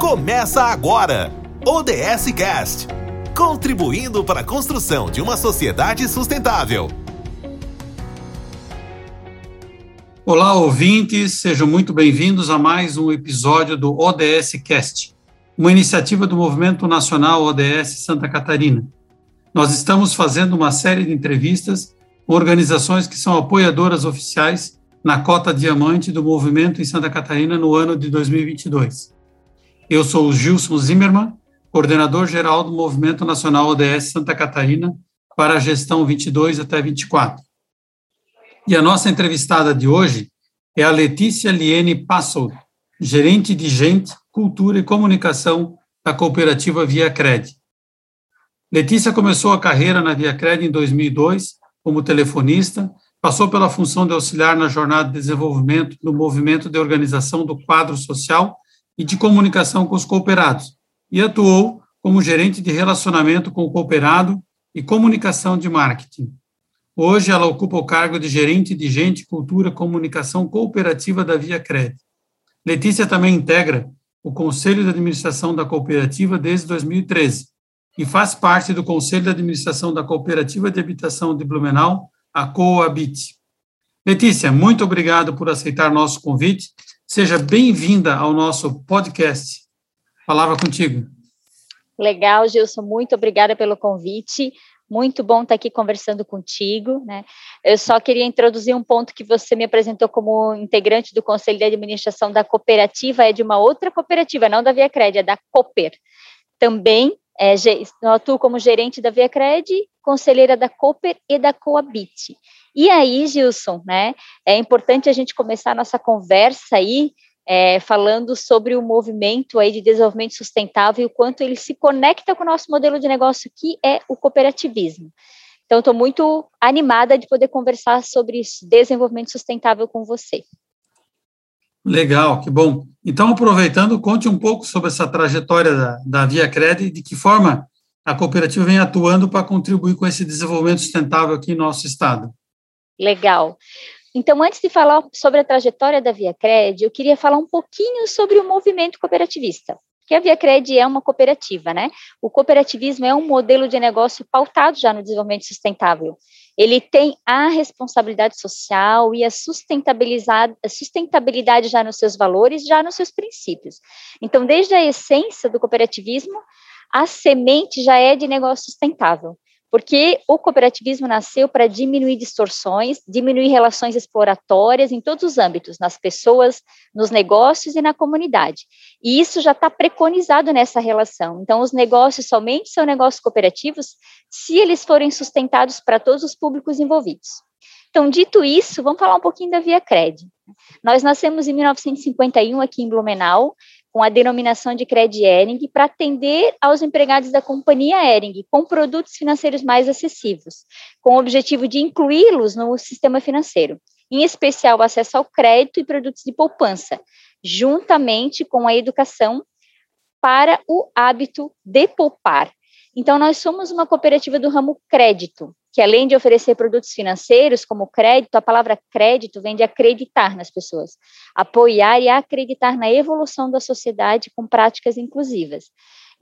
Começa agora! ODS Cast contribuindo para a construção de uma sociedade sustentável. Olá, ouvintes, sejam muito bem-vindos a mais um episódio do ODS Cast, uma iniciativa do Movimento Nacional ODS Santa Catarina. Nós estamos fazendo uma série de entrevistas com organizações que são apoiadoras oficiais na cota diamante do movimento em Santa Catarina no ano de 2022. Eu sou o Gilson Zimmermann, coordenador geral do Movimento Nacional ODS Santa Catarina para a gestão 22 até 24. E a nossa entrevistada de hoje é a Letícia Liene Passold, gerente de Gente, Cultura e Comunicação da cooperativa Via Cred. Letícia começou a carreira na Via Cred em 2002 como telefonista, passou pela função de auxiliar na jornada de desenvolvimento do movimento de organização do quadro social e de comunicação com os cooperados, e atuou como gerente de relacionamento com o cooperado e comunicação de marketing. Hoje ela ocupa o cargo de gerente de gente, cultura, comunicação cooperativa da Via Cred. Letícia também integra o Conselho de Administração da cooperativa desde 2013 e faz parte do Conselho de Administração da Cooperativa de Habitação de Blumenau, a Coabit. Letícia, muito obrigado por aceitar nosso convite Seja bem-vinda ao nosso podcast. Palavra contigo. Legal, Gilson, muito obrigada pelo convite. Muito bom estar aqui conversando contigo. Né? Eu só queria introduzir um ponto que você me apresentou como integrante do Conselho de Administração da cooperativa, é de uma outra cooperativa, não da Via é da Cooper. Também é, eu atuo como gerente da Via Cred, conselheira da Cooper e da Coabit. E aí, Gilson, né, é importante a gente começar a nossa conversa aí é, falando sobre o movimento aí de desenvolvimento sustentável e o quanto ele se conecta com o nosso modelo de negócio, que é o cooperativismo. Então, estou muito animada de poder conversar sobre desenvolvimento sustentável com você. Legal, que bom. Então, aproveitando, conte um pouco sobre essa trajetória da, da Via Cred e de que forma a cooperativa vem atuando para contribuir com esse desenvolvimento sustentável aqui no nosso estado. Legal. Então, antes de falar sobre a trajetória da Via Cred, eu queria falar um pouquinho sobre o movimento cooperativista. Que a Via Cred é uma cooperativa, né? O cooperativismo é um modelo de negócio pautado já no desenvolvimento sustentável. Ele tem a responsabilidade social e a sustentabilidade, a sustentabilidade já nos seus valores, já nos seus princípios. Então, desde a essência do cooperativismo, a semente já é de negócio sustentável porque o cooperativismo nasceu para diminuir distorções, diminuir relações exploratórias em todos os âmbitos, nas pessoas, nos negócios e na comunidade. E isso já está preconizado nessa relação. Então, os negócios somente são negócios cooperativos se eles forem sustentados para todos os públicos envolvidos. Então, dito isso, vamos falar um pouquinho da Via Cred. Nós nascemos em 1951 aqui em Blumenau, com a denominação de Cred Ering para atender aos empregados da companhia Ering com produtos financeiros mais acessíveis, com o objetivo de incluí-los no sistema financeiro, em especial o acesso ao crédito e produtos de poupança, juntamente com a educação para o hábito de poupar. Então, nós somos uma cooperativa do ramo crédito, que além de oferecer produtos financeiros como crédito, a palavra crédito vem de acreditar nas pessoas, apoiar e acreditar na evolução da sociedade com práticas inclusivas.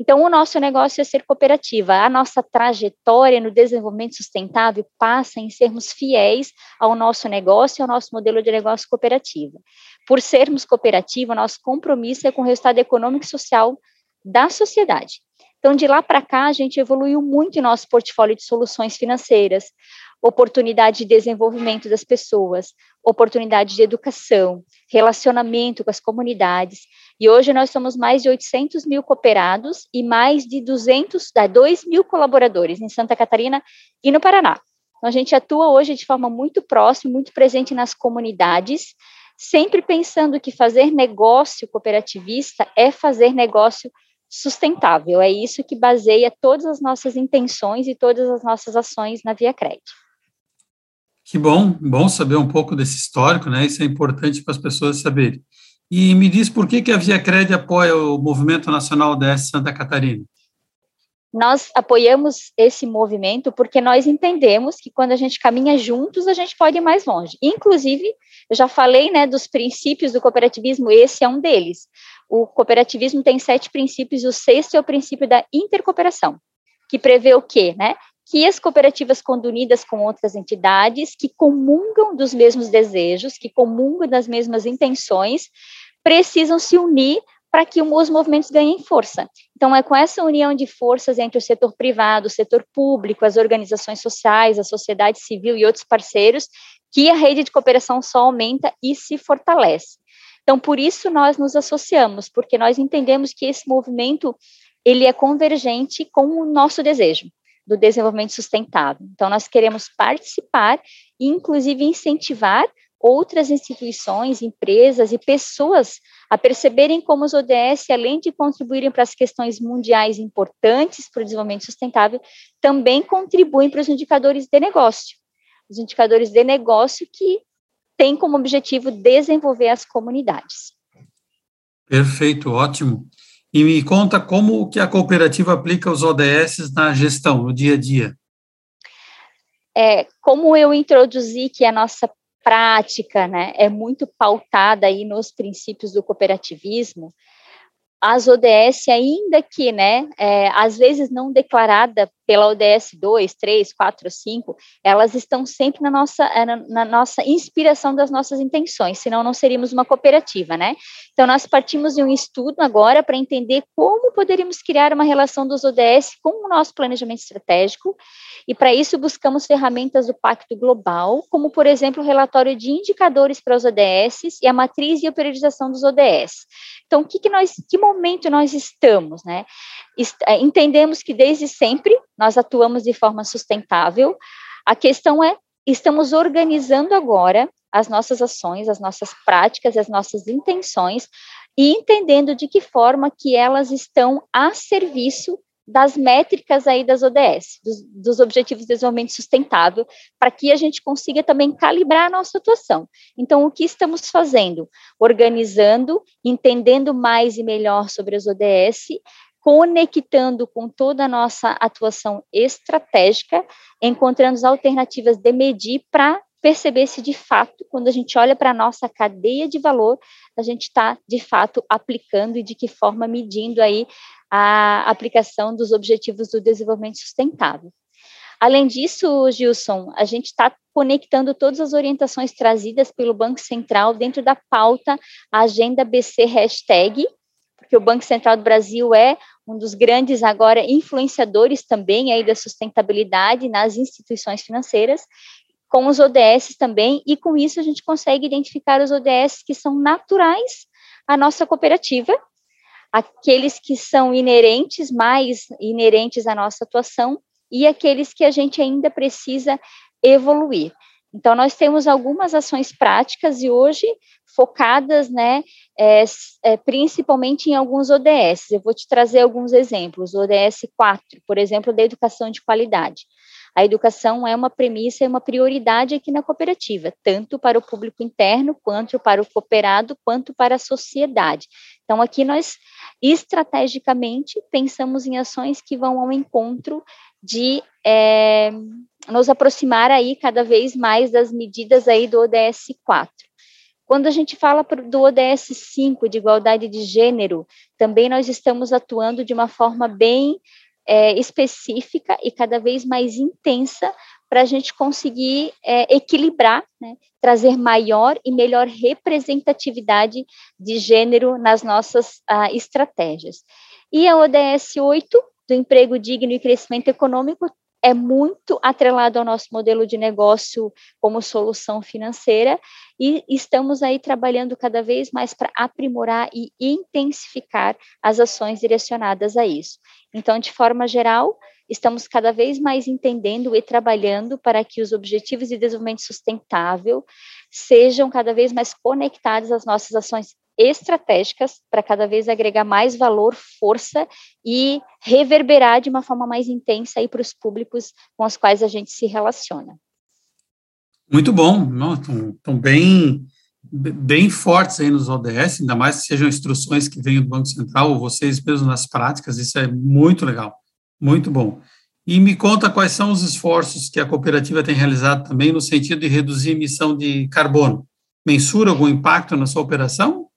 Então, o nosso negócio é ser cooperativa. A nossa trajetória no desenvolvimento sustentável passa em sermos fiéis ao nosso negócio e ao nosso modelo de negócio cooperativa. Por sermos cooperativa, nosso compromisso é com o resultado econômico e social da sociedade. Então, de lá para cá, a gente evoluiu muito em nosso portfólio de soluções financeiras, oportunidade de desenvolvimento das pessoas, oportunidade de educação, relacionamento com as comunidades. E hoje nós somos mais de 800 mil cooperados e mais de 200, 2 mil colaboradores em Santa Catarina e no Paraná. Então, a gente atua hoje de forma muito próxima, muito presente nas comunidades, sempre pensando que fazer negócio cooperativista é fazer negócio sustentável. É isso que baseia todas as nossas intenções e todas as nossas ações na Via Cred. Que bom, bom saber um pouco desse histórico, né? Isso é importante para as pessoas saberem. E me diz por que, que a Via Cred apoia o Movimento Nacional DS Santa Catarina? Nós apoiamos esse movimento porque nós entendemos que quando a gente caminha juntos, a gente pode ir mais longe. Inclusive, eu já falei né, dos princípios do cooperativismo, esse é um deles o cooperativismo tem sete princípios, o sexto é o princípio da intercooperação, que prevê o quê, né? Que as cooperativas, quando unidas com outras entidades que comungam dos mesmos desejos, que comungam das mesmas intenções, precisam se unir para que os movimentos ganhem força. Então, é com essa união de forças entre o setor privado, o setor público, as organizações sociais, a sociedade civil e outros parceiros, que a rede de cooperação só aumenta e se fortalece. Então, por isso nós nos associamos, porque nós entendemos que esse movimento ele é convergente com o nosso desejo do desenvolvimento sustentável. Então, nós queremos participar e, inclusive, incentivar outras instituições, empresas e pessoas a perceberem como os ODS, além de contribuírem para as questões mundiais importantes para o desenvolvimento sustentável, também contribuem para os indicadores de negócio. Os indicadores de negócio que tem como objetivo desenvolver as comunidades. Perfeito, ótimo. E me conta como que a cooperativa aplica os ODS na gestão, no dia a dia. É, como eu introduzi que a nossa prática né, é muito pautada aí nos princípios do cooperativismo, as ODS, ainda que, né, é, às vezes não declarada pela ODS 2, 3, 4, 5, elas estão sempre na nossa, é, na, na, nossa inspiração das nossas intenções, senão não seríamos uma cooperativa, né? Então, nós partimos de um estudo agora para entender como poderíamos criar uma relação dos ODS com o nosso planejamento estratégico, e para isso buscamos ferramentas do Pacto Global, como, por exemplo, o relatório de indicadores para os ODS e a matriz de priorização dos ODS. Então, que, que, nós, que momento nós estamos, né? É, entendemos que desde sempre nós atuamos de forma sustentável. A questão é, estamos organizando agora as nossas ações, as nossas práticas, as nossas intenções e entendendo de que forma que elas estão a serviço das métricas aí das ODS, dos, dos, Objetivos de Desenvolvimento Sustentável, para que a gente consiga também calibrar a nossa atuação. Então, o que estamos fazendo? Organizando, entendendo mais e melhor sobre as ODS, conectando com toda a nossa atuação estratégica, encontrando as alternativas de medir para perceber se de fato, quando a gente olha para a nossa cadeia de valor, a gente está de fato aplicando e de que forma medindo aí a aplicação dos objetivos do desenvolvimento sustentável. Além disso, Gilson, a gente está conectando todas as orientações trazidas pelo Banco Central dentro da pauta Agenda BC Hashtag, porque o Banco Central do Brasil é um dos grandes agora influenciadores também aí da sustentabilidade nas instituições financeiras, com os ODS também, e com isso a gente consegue identificar os ODS que são naturais à nossa cooperativa, aqueles que são inerentes, mais inerentes à nossa atuação, e aqueles que a gente ainda precisa evoluir. Então, nós temos algumas ações práticas e hoje focadas, né, é, é, principalmente em alguns ODS. Eu vou te trazer alguns exemplos. ODS 4, por exemplo, da educação de qualidade. A educação é uma premissa e uma prioridade aqui na cooperativa, tanto para o público interno, quanto para o cooperado, quanto para a sociedade. Então, aqui nós, estrategicamente, pensamos em ações que vão ao encontro de é, nos aproximar aí cada vez mais das medidas aí do ODS 4. Quando a gente fala do ODS 5, de igualdade de gênero, também nós estamos atuando de uma forma bem é, específica e cada vez mais intensa para a gente conseguir é, equilibrar, né, trazer maior e melhor representatividade de gênero nas nossas ah, estratégias. E a ODS 8, do emprego digno e crescimento econômico, é muito atrelado ao nosso modelo de negócio como solução financeira e estamos aí trabalhando cada vez mais para aprimorar e intensificar as ações direcionadas a isso. Então, de forma geral, estamos cada vez mais entendendo e trabalhando para que os objetivos de desenvolvimento sustentável sejam cada vez mais conectados às nossas ações estratégicas para cada vez agregar mais valor, força e reverberar de uma forma mais intensa para os públicos com os quais a gente se relaciona. Muito bom, estão bem bem fortes aí nos ODS, ainda mais que sejam instruções que venham do Banco Central ou vocês mesmos nas práticas, isso é muito legal, muito bom. E me conta quais são os esforços que a cooperativa tem realizado também no sentido de reduzir a emissão de carbono. Mensura algum impacto na sua operação?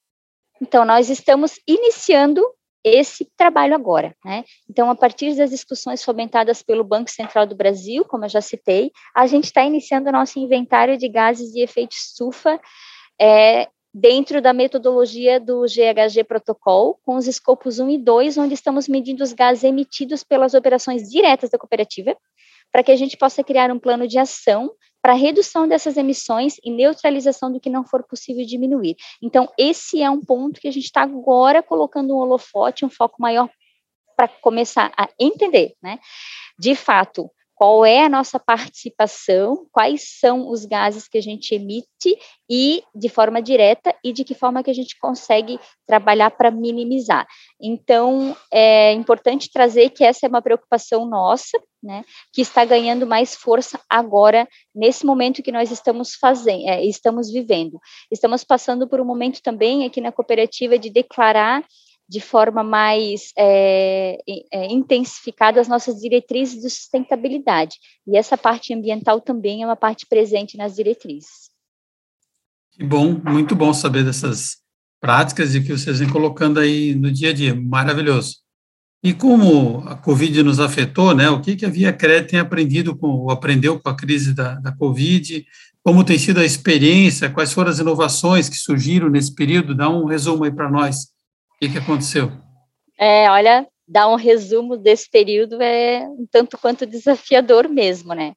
Então, nós estamos iniciando esse trabalho agora, né? Então, a partir das discussões fomentadas pelo Banco Central do Brasil, como eu já citei, a gente está iniciando o nosso inventário de gases de efeito estufa é, dentro da metodologia do GHG Protocol, com os escopos 1 e 2, onde estamos medindo os gases emitidos pelas operações diretas da cooperativa, para que a gente possa criar um plano de ação para redução dessas emissões e neutralização do que não for possível diminuir. Então, esse é um ponto que a gente está agora colocando um holofote, um foco maior para começar a entender, né? De fato, qual é a nossa participação, quais são os gases que a gente emite e de forma direta e de que forma que a gente consegue trabalhar para minimizar. Então, é importante trazer que essa é uma preocupação nossa, né, que está ganhando mais força agora nesse momento que nós estamos fazendo, é, estamos vivendo. Estamos passando por um momento também aqui na cooperativa de declarar de forma mais é, é, intensificada as nossas diretrizes de sustentabilidade. E essa parte ambiental também é uma parte presente nas diretrizes. Que bom, muito bom saber dessas práticas e que vocês vêm colocando aí no dia a dia, maravilhoso. E como a Covid nos afetou, né, o que, que a Via Crédito tem aprendido com, ou aprendeu com a crise da, da Covid, como tem sido a experiência, quais foram as inovações que surgiram nesse período, dá um resumo aí para nós que, que aconteceu? É, olha, dar um resumo desse período é um tanto quanto desafiador mesmo, né?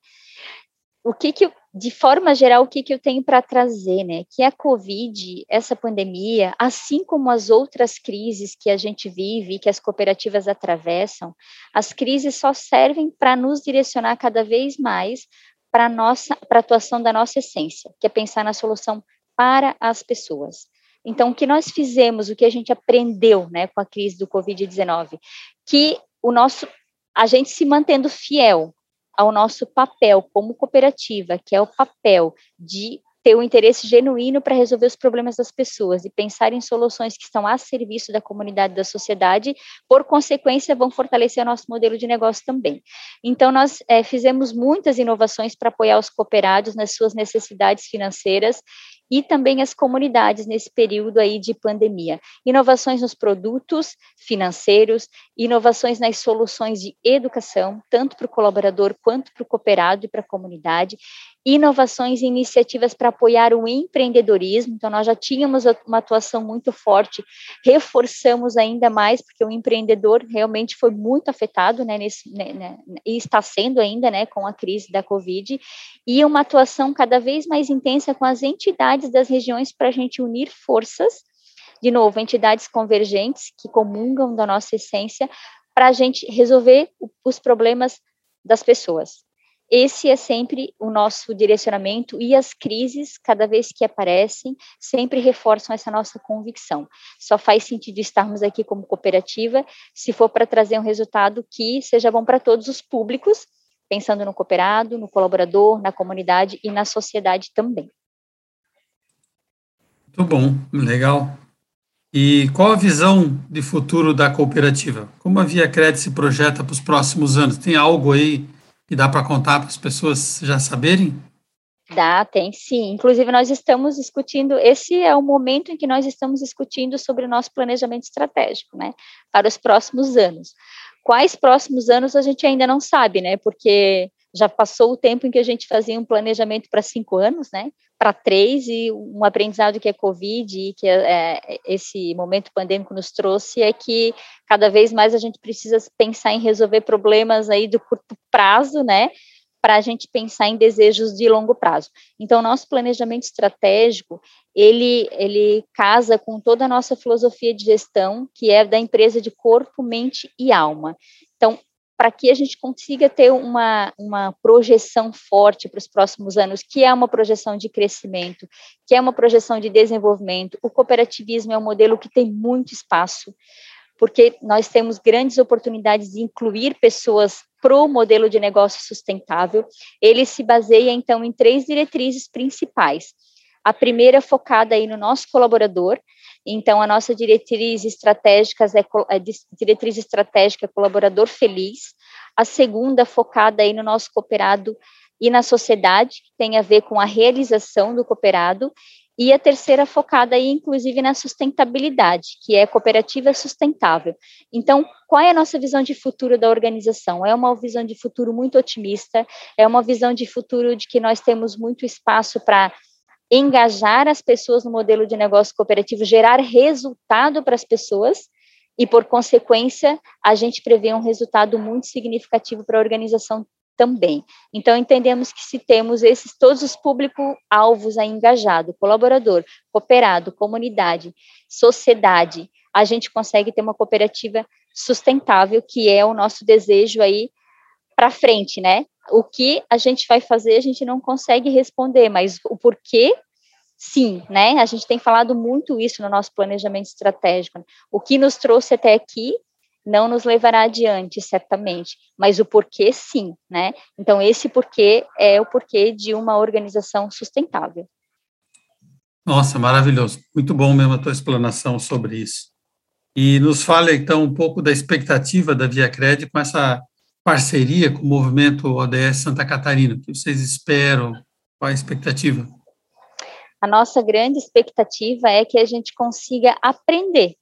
O que que, de forma geral, o que que eu tenho para trazer, né? Que a Covid, essa pandemia, assim como as outras crises que a gente vive, que as cooperativas atravessam, as crises só servem para nos direcionar cada vez mais para nossa, para a atuação da nossa essência, que é pensar na solução para as pessoas. Então, o que nós fizemos, o que a gente aprendeu, né, com a crise do Covid-19, que o nosso, a gente se mantendo fiel ao nosso papel como cooperativa, que é o papel de ter um interesse genuíno para resolver os problemas das pessoas e pensar em soluções que estão a serviço da comunidade da sociedade, por consequência, vão fortalecer o nosso modelo de negócio também. Então, nós é, fizemos muitas inovações para apoiar os cooperados nas suas necessidades financeiras e também as comunidades nesse período aí de pandemia. Inovações nos produtos financeiros, inovações nas soluções de educação, tanto para o colaborador quanto para o cooperado e para a comunidade, inovações e iniciativas para apoiar o empreendedorismo. Então, nós já tínhamos uma atuação muito forte, reforçamos ainda mais, porque o empreendedor realmente foi muito afetado, né, nesse, né, né, e está sendo ainda, né, com a crise da Covid, e uma atuação cada vez mais intensa com as entidades das regiões para a gente unir forças, de novo, entidades convergentes que comungam da nossa essência, para a gente resolver os problemas das pessoas. Esse é sempre o nosso direcionamento e as crises, cada vez que aparecem, sempre reforçam essa nossa convicção. Só faz sentido estarmos aqui como cooperativa se for para trazer um resultado que seja bom para todos os públicos, pensando no cooperado, no colaborador, na comunidade e na sociedade também. Muito bom, legal. E qual a visão de futuro da cooperativa? Como a Via Crédito se projeta para os próximos anos? Tem algo aí que dá para contar para as pessoas já saberem? Dá, tem sim. Inclusive, nós estamos discutindo, esse é o momento em que nós estamos discutindo sobre o nosso planejamento estratégico, né, para os próximos anos. Quais próximos anos a gente ainda não sabe, né, porque já passou o tempo em que a gente fazia um planejamento para cinco anos, né, para três, e um aprendizado que é Covid e que é, é, esse momento pandêmico nos trouxe é que cada vez mais a gente precisa pensar em resolver problemas aí do curto prazo, né, para a gente pensar em desejos de longo prazo. Então, nosso planejamento estratégico, ele, ele casa com toda a nossa filosofia de gestão, que é da empresa de corpo, mente e alma. Então, para que a gente consiga ter uma, uma projeção forte para os próximos anos, que é uma projeção de crescimento, que é uma projeção de desenvolvimento. O cooperativismo é um modelo que tem muito espaço, porque nós temos grandes oportunidades de incluir pessoas para o modelo de negócio sustentável. Ele se baseia, então, em três diretrizes principais. A primeira focada aí no nosso colaborador, então, a nossa diretriz estratégica é, é diretriz estratégica colaborador feliz. A segunda focada aí no nosso cooperado e na sociedade, que tem a ver com a realização do cooperado. e a terceira focada aí, inclusive, na sustentabilidade, que é cooperativa sustentável. Então, qual é a nossa visão de futuro da organização? É uma visão de futuro muito otimista, é uma visão de futuro de que nós temos muito espaço para engajar as pessoas no modelo de negócio cooperativo, gerar resultado para as pessoas e, por consequência, a gente prevê um resultado muito significativo para a organização também. Então, entendemos que se temos esses todos os público-alvos aí engajado, colaborador, cooperado, comunidade, sociedade, a gente consegue ter uma cooperativa sustentável, que é o nosso desejo aí para frente, né? O que a gente vai fazer, a gente não consegue responder, mas o porquê, sim, né? A gente tem falado muito isso no nosso planejamento estratégico. Né? O que nos trouxe até aqui não nos levará adiante, certamente, mas o porquê sim, né? Então, esse porquê é o porquê de uma organização sustentável. Nossa, maravilhoso. Muito bom mesmo a tua explanação sobre isso. E nos fale, então, um pouco da expectativa da Via Cred com essa parceria com o movimento ODS Santa Catarina. O que vocês esperam? Qual a expectativa? A nossa grande expectativa é que a gente consiga aprender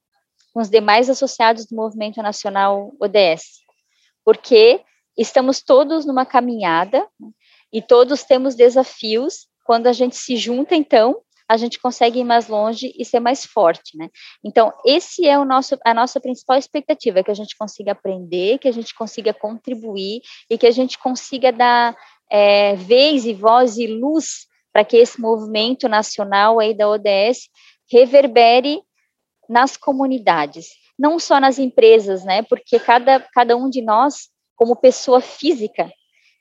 com os demais associados do Movimento Nacional ODS, porque estamos todos numa caminhada e todos temos desafios. Quando a gente se junta, então, a gente consegue ir mais longe e ser mais forte, né? Então, esse é o nosso, a nossa principal expectativa, é que a gente consiga aprender, que a gente consiga contribuir e que a gente consiga dar é, vez e voz e luz para que esse movimento nacional aí da ODS reverbere nas comunidades, não só nas empresas, né? Porque cada, cada um de nós, como pessoa física,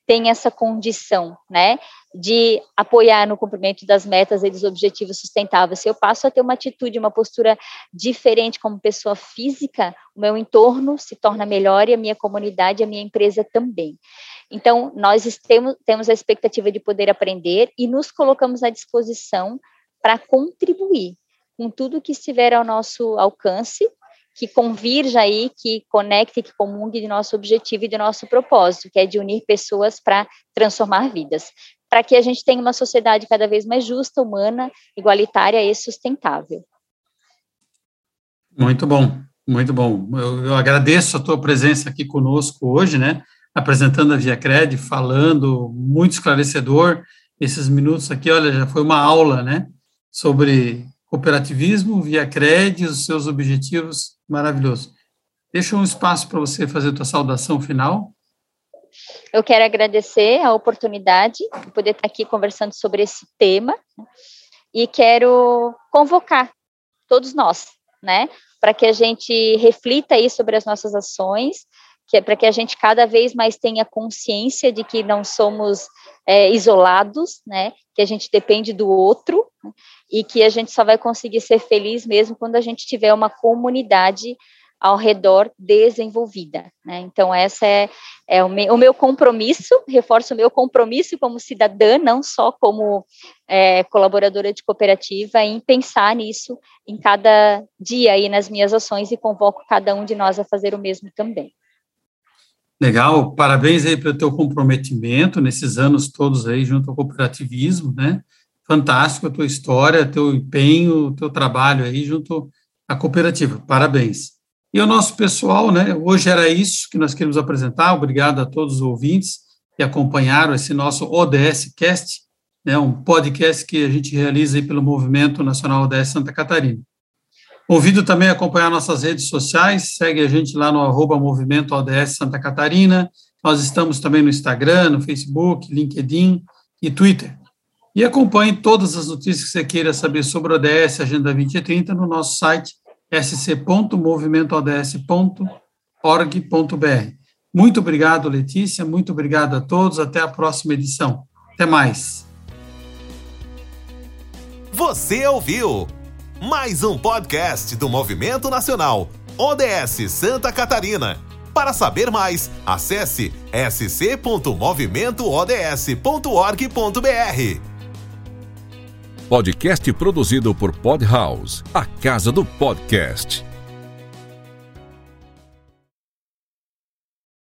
tem essa condição, né, de apoiar no cumprimento das metas e dos objetivos sustentáveis. Se eu passo a ter uma atitude, uma postura diferente como pessoa física, o meu entorno se torna melhor e a minha comunidade, a minha empresa também. Então, nós temos, temos a expectativa de poder aprender e nos colocamos à disposição para contribuir com tudo que estiver ao nosso alcance, que convirja aí, que conecte, que comungue de nosso objetivo e de nosso propósito, que é de unir pessoas para transformar vidas, para que a gente tenha uma sociedade cada vez mais justa, humana, igualitária e sustentável. Muito bom, muito bom. Eu, eu agradeço a tua presença aqui conosco hoje, né? Apresentando a Via Cred, falando, muito esclarecedor. Esses minutos aqui, olha, já foi uma aula, né? Sobre cooperativismo, via CRED, os seus objetivos, maravilhoso. Deixa um espaço para você fazer a tua saudação final. Eu quero agradecer a oportunidade de poder estar aqui conversando sobre esse tema e quero convocar todos nós, né, para que a gente reflita aí sobre as nossas ações, que é para que a gente cada vez mais tenha consciência de que não somos é, isolados, né, que a gente depende do outro né, e que a gente só vai conseguir ser feliz mesmo quando a gente tiver uma comunidade ao redor desenvolvida. Né? Então, essa é, é o, meu, o, meu, compromisso, reforço o meu compromisso como cidadã, não só como é, colaboradora de cooperativa, em pensar nisso em cada dia aí nas minhas ações e convoco cada um de nós a fazer o mesmo também. Legal, parabéns aí pelo teu comprometimento nesses anos todos aí junto ao cooperativismo, né? Fantástico a tua história, teu empenho, teu trabalho aí junto à cooperativa. Parabéns. E o nosso pessoal, né? Hoje era isso que nós queríamos apresentar. Obrigado a todos os ouvintes que acompanharam esse nosso ODS Cast, né? Um podcast que a gente realiza aí pelo Movimento Nacional ODS Santa Catarina. Convido também a acompanhar nossas redes sociais, segue a gente lá no arroba Movimento ODS Santa Catarina, nós estamos também no Instagram, no Facebook, LinkedIn e Twitter. E acompanhe todas as notícias que você queira saber sobre o ODS Agenda 2030 no nosso site sc.movimentoods.org.br. Muito obrigado, Letícia, muito obrigado a todos, até a próxima edição. Até mais. Você ouviu? mais um podcast do Movimento Nacional ODS Santa Catarina. Para saber mais, acesse sc.movimentoods.org.br. Podcast produzido por Podhouse, a casa do podcast.